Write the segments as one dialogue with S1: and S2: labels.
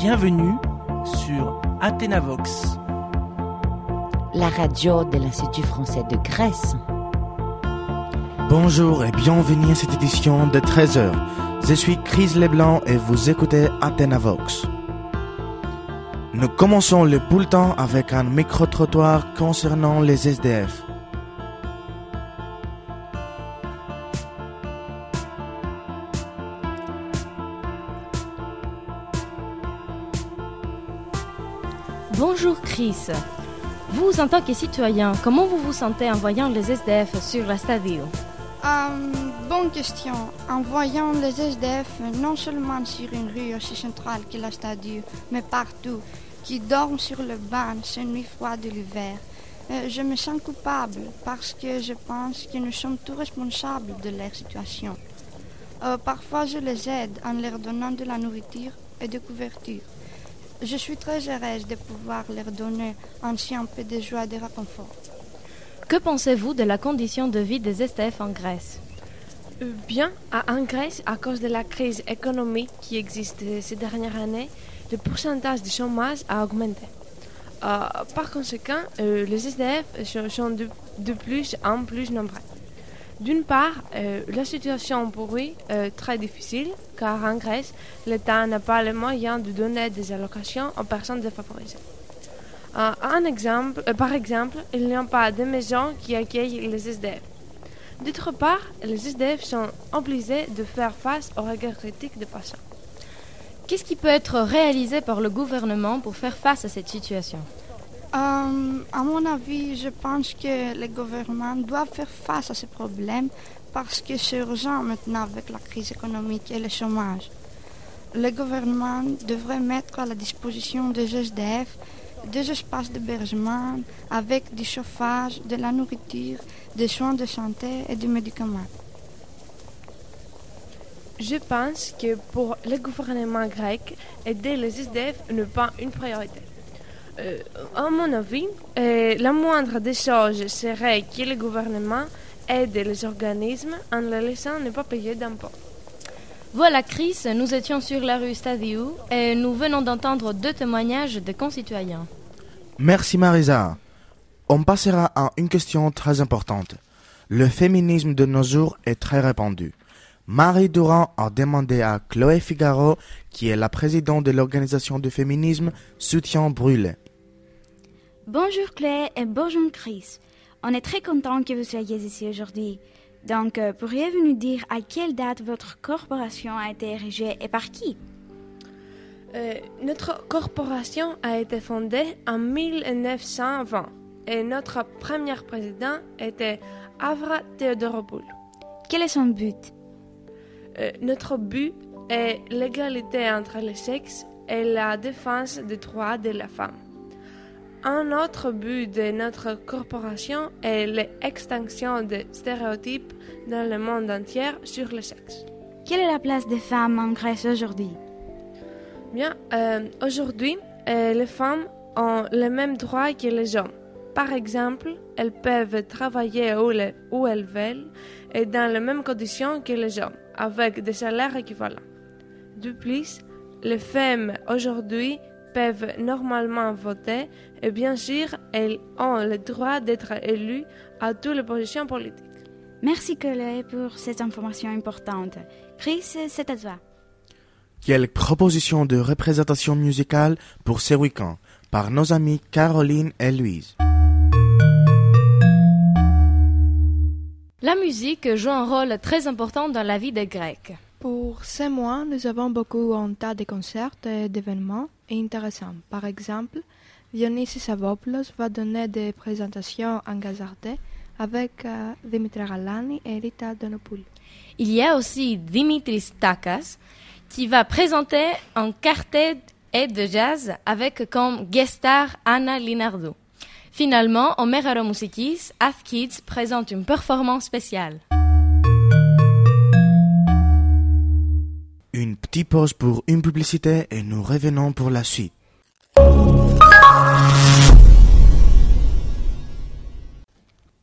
S1: bienvenue sur Athénavox.
S2: La radio de l'Institut français de Grèce.
S3: Bonjour et bienvenue à cette édition de 13h. Je suis Chris Leblanc et vous écoutez Athénavox. Nous commençons le bulletin avec un micro-trottoir concernant les SDF.
S4: Vous, en tant que citoyen, comment vous vous sentez en voyant les SDF sur la stadio
S5: Euh, bonne question. En voyant les SDF non seulement sur une rue aussi centrale que la Stadio, mais partout, qui dorment sur le banc ces nuits froides de l'hiver, euh, je me sens coupable parce que je pense que nous sommes tous responsables de leur situation. Euh, parfois, je les aide en leur donnant de la nourriture et de couverture. Je suis très heureuse de pouvoir leur donner ainsi un peu de joie et de réconfort.
S4: Que pensez-vous de la condition de vie des SDF en Grèce
S6: Euh, Bien, en Grèce, à cause de la crise économique qui existe ces dernières années, le pourcentage de chômage a augmenté. Euh, par conséquent, euh, les SDF sont, sont de, de plus en plus nombreux. D'une part, euh, la situation pour eux est très difficile, car en Grèce, l'État n'a pas les moyens de donner des allocations aux personnes défavorisées. Euh, euh, par exemple, il n'y a pas de maisons qui accueillent les SDF. D'autre part, les SDF sont obligés de faire face aux regards critiques des patients.
S4: Qu'est-ce qui peut être réalisé par le gouvernement pour faire face à cette situation?
S5: Euh, à mon avis, je pense que le gouvernement doit faire face à ce problème parce que c'est urgent maintenant avec la crise économique et le chômage. Le gouvernement devrait mettre à la disposition des SDF des espaces d'hébergement avec du chauffage, de la nourriture, des soins de santé et des médicaments.
S6: Je pense que pour le gouvernement grec, aider les SDF n'est pas une priorité. Euh, à mon avis, euh, la moindre des choses serait que le gouvernement aide les organismes en les laissant ne pas payer d'impôts.
S4: Voilà Chris, nous étions sur la rue Stadiou et nous venons d'entendre deux témoignages de concitoyens.
S3: Merci Marisa. On passera à une question très importante. Le féminisme de nos jours est très répandu. Marie Durand a demandé à Chloé Figaro, qui est la présidente de l'organisation de féminisme Soutien Brûlé.
S7: Bonjour Claire et bonjour Chris. On est très content que vous soyez ici aujourd'hui. Donc, euh, pourriez-vous nous dire à quelle date votre corporation a été érigée et par qui?
S6: Euh, notre corporation a été fondée en 1920 et notre premier président était Avra Theodoropoulos.
S7: Quel est son but?
S6: Euh, notre but est l'égalité entre les sexes et la défense des droits de la femme. Un autre but de notre corporation est l'extinction des stéréotypes dans le monde entier sur le sexe.
S7: Quelle est la place des femmes en Grèce aujourd'hui?
S6: Bien, euh, aujourd'hui, euh, les femmes ont les mêmes droits que les hommes. Par exemple, elles peuvent travailler où, le- où elles veulent et dans les mêmes conditions que les hommes, avec des salaires équivalents. De plus, les femmes aujourd'hui peuvent normalement voter et bien sûr, elles ont le droit d'être élues à toutes les positions politiques.
S7: Merci Chloé pour cette information importante. Chris, c'est à toi.
S3: Quelle proposition de représentation musicale pour ce week-end par nos amis Caroline et Louise?
S4: La musique joue un rôle très important dans la vie des Grecs.
S8: Pour ces mois, nous avons beaucoup un tas de concerts et d'événements intéressants. Par exemple, Dionysis Savopoulos va donner des présentations en Gazardé avec euh, Dimitra Galani et Rita Donopoulou.
S4: Il y a aussi Dimitris Takas qui va présenter un quartet et de jazz avec comme guest star Anna Linardo. Finalement, Omeraro Musikis, Ath Kids présente une performance spéciale.
S3: Une petite pause pour une publicité et nous revenons pour la suite.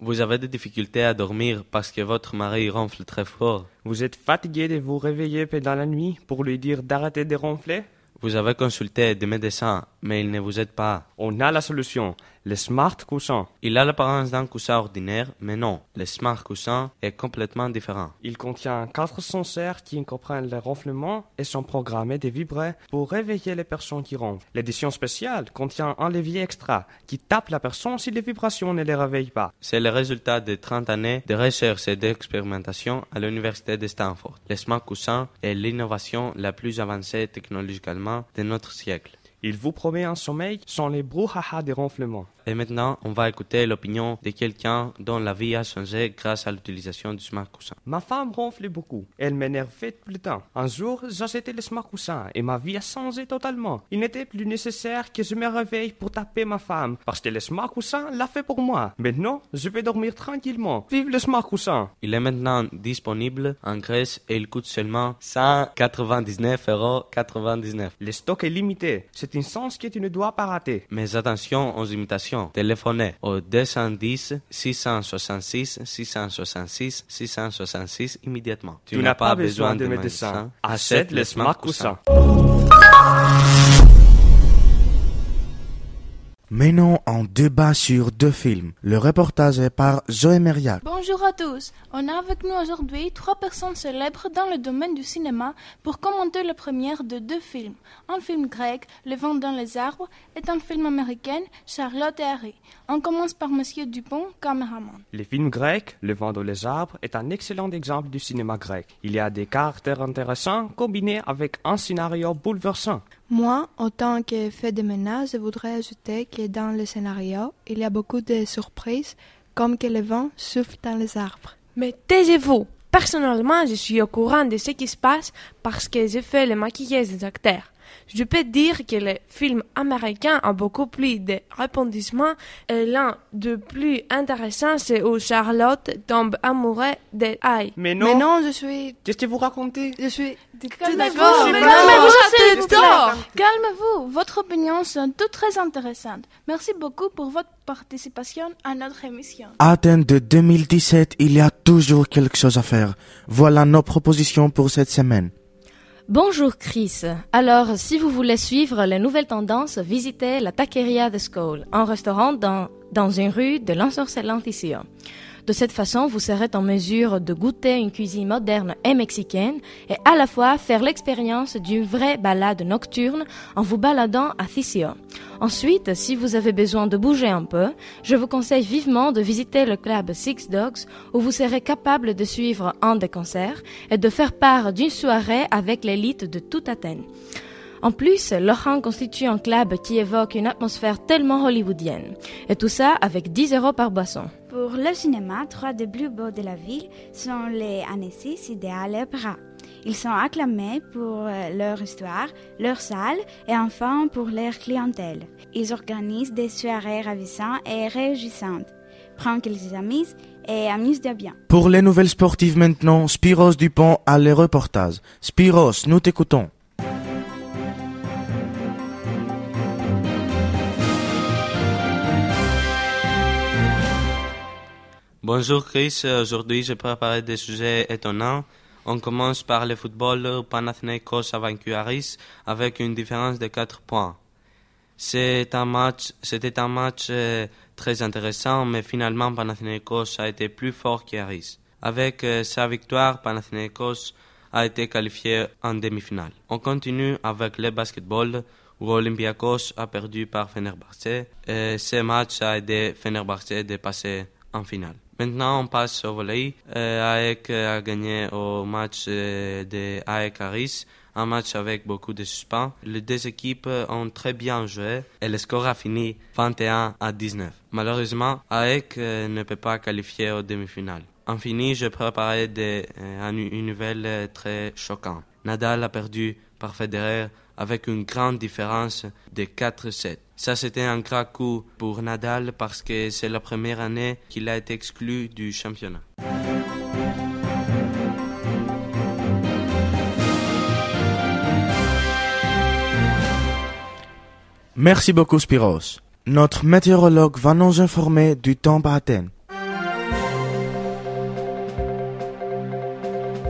S9: Vous avez des difficultés à dormir parce que votre mari ronfle très fort.
S10: Vous êtes fatigué de vous réveiller pendant la nuit pour lui dire d'arrêter de ronfler?
S9: Vous avez consulté des médecins, mais ils ne vous aident pas.
S10: On a la solution, le Smart Coussin.
S9: Il a l'apparence d'un coussin ordinaire, mais non, le Smart Coussin est complètement différent.
S10: Il contient quatre senseurs qui comprennent le ronflement et sont programmés de vibrer pour réveiller les personnes qui ronflent. L'édition spéciale contient un levier extra qui tape la personne si les vibrations ne les réveillent pas.
S9: C'est le résultat de 30 années de recherche et d'expérimentation à l'université de Stanford. Le Smart Coussin est l'innovation la plus avancée technologiquement de notre siècle.
S10: Il vous promet un sommeil sans les brouhaha des ronflements.
S9: Et maintenant, on va écouter l'opinion de quelqu'un dont la vie a changé grâce à l'utilisation du Smart Coussin.
S10: Ma femme ronflait beaucoup. Elle m'énervait tout le temps. Un jour, j'acheté le Smart Coussin et ma vie a changé totalement. Il n'était plus nécessaire que je me réveille pour taper ma femme parce que le Smart Coussin l'a fait pour moi. Maintenant, je peux dormir tranquillement. Vive le Smart Coussin!
S9: Il est maintenant disponible en Grèce et il coûte seulement 199,99 euros.
S10: Le stock est limité. C'est une chance que tu ne dois pas rater.
S9: Mais attention aux imitations. Téléphonez au 210 666 666 666 immédiatement.
S10: Tu, n'as pas besoin de médecin. Achète le Smart Coussin.
S3: Menons un débat sur deux films. Le reportage est par Zoé Meriac.
S11: Bonjour à tous. On a avec nous aujourd'hui trois personnes célèbres dans le domaine du cinéma pour commenter la première de deux films. Un film grec, Le vent dans les arbres, et un film américain, Charlotte et Harry. On commence par Monsieur Dupont, caméraman.
S10: Le film grec, Le vent dans les arbres, est un excellent exemple du cinéma grec. Il y a des caractères intéressants combinés avec un scénario bouleversant.
S8: Moi, en tant que fait de ménage, je voudrais ajouter que dans le scénario, il y a beaucoup de surprises, comme que le vent souffle dans les arbres.
S6: Mais taisez-vous Personnellement, je suis au courant de ce qui se passe parce que j'ai fait le maquillage des acteurs. Je peux dire que le film américain a beaucoup plus de rebondissements et l'un des plus intéressants, c'est où Charlotte tombe amoureuse de Harry.
S10: Mais non,
S8: Mais non, je suis...
S10: Qu'est-ce que vous racontez?
S8: Je suis...
S11: Calmez-vous,
S8: d'accord,
S11: mais
S8: mais
S11: calmez-vous. Calmez-vous, votre opinion sont toutes très intéressantes. Merci beaucoup pour votre participation à notre émission.
S3: Athènes de 2017, il y a toujours quelque chose à faire. Voilà nos propositions pour cette semaine.
S4: Bonjour Chris. Alors, si vous voulez suivre les nouvelles tendances, visitez la Taqueria de Skoll, un restaurant dans, dans une rue de l'ensorcelante ici. De cette façon, vous serez en mesure de goûter une cuisine moderne et mexicaine et à la fois faire l'expérience d'une vraie balade nocturne en vous baladant à Thissio. Ensuite, si vous avez besoin de bouger un peu, je vous conseille vivement de visiter le club Six Dogs où vous serez capable de suivre un des concerts et de faire part d'une soirée avec l'élite de toute Athènes. En plus, Laurent constitue un club qui évoque une atmosphère tellement hollywoodienne. Et tout ça avec 10 euros par boisson.
S7: Pour le cinéma, trois des plus beaux de la ville sont les Annecy, Idéal et Opéra. Ils sont acclamés pour euh, leur histoire, leur salle et enfin pour leur clientèle. Ils organisent des soirées ravissantes et réjouissantes. Prends quelques amis et amuse-toi bien.
S3: Pour les nouvelles sportives maintenant, Spiros Dupont a les reportages. Spiros, nous t'écoutons.
S9: Bonjour Chris, aujourd'hui j'ai préparé des sujets étonnants. On commence par le football. Panathinaikos a vaincu Aris avec une différence de 4 points. C'était un match euh, très intéressant, mais finalement Panathinaikos a été plus fort qu'Aris. Avec euh, sa victoire, Panathinaikos a été qualifié en demi-finale. On continue avec le basketball où Olympiakos a perdu par Fenerbahçe. Et ce match a aidé Fenerbahçe de passer en finale. Maintenant, on passe au volley. Euh, AEK a gagné au match euh, de AEK Aris, un match avec beaucoup de suspens. Les deux équipes ont très bien joué et le score a fini 21 à 19. Malheureusement, AEK euh, ne peut pas qualifier aux demi-finales. En fini, je préparais des, euh, un- une nouvelle euh, très choquante. Nadal a perdu par Federer avec une grande différence de 4-7. Ça, c'était un grand coup pour Nadal parce que c'est la première année qu'il a été exclu du championnat.
S3: Merci beaucoup Spiros. Notre météorologue va nous informer du temps à Athènes.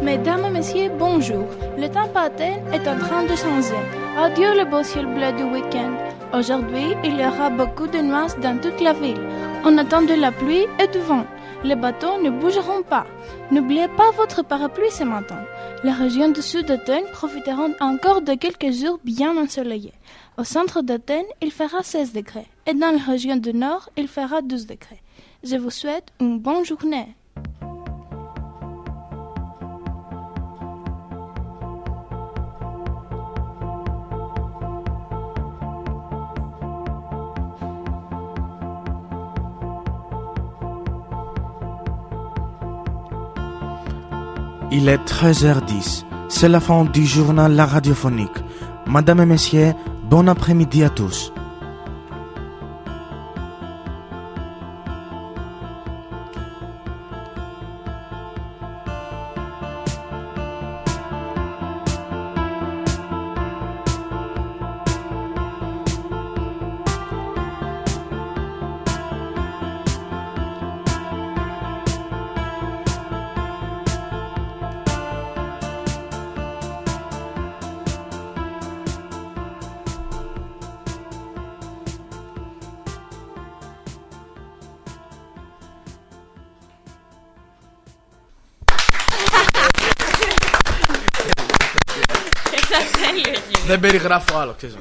S11: Mesdames et messieurs, bonjour. Le temps Athènes est en train de changer. Adieu le beau ciel bleu du week-end. Aujourd'hui, il y aura beaucoup de nuages dans toute la ville. On attend de la pluie et du vent. Les bateaux ne bougeront pas. N'oubliez pas votre parapluie ce matin. Les régions du sud d'Athènes profiteront encore de quelques jours bien ensoleillés. Au centre d'Athènes, il fera 16 degrés et dans la région du nord, il fera 12 degrés. Je vous souhaite une bonne journée.
S3: Il est 13h10. C'est la fin du journal La Radiophonique. Madame et Messieurs, bon après-midi à tous.
S1: Δεν περιγράφω άλλο, ξέρεις.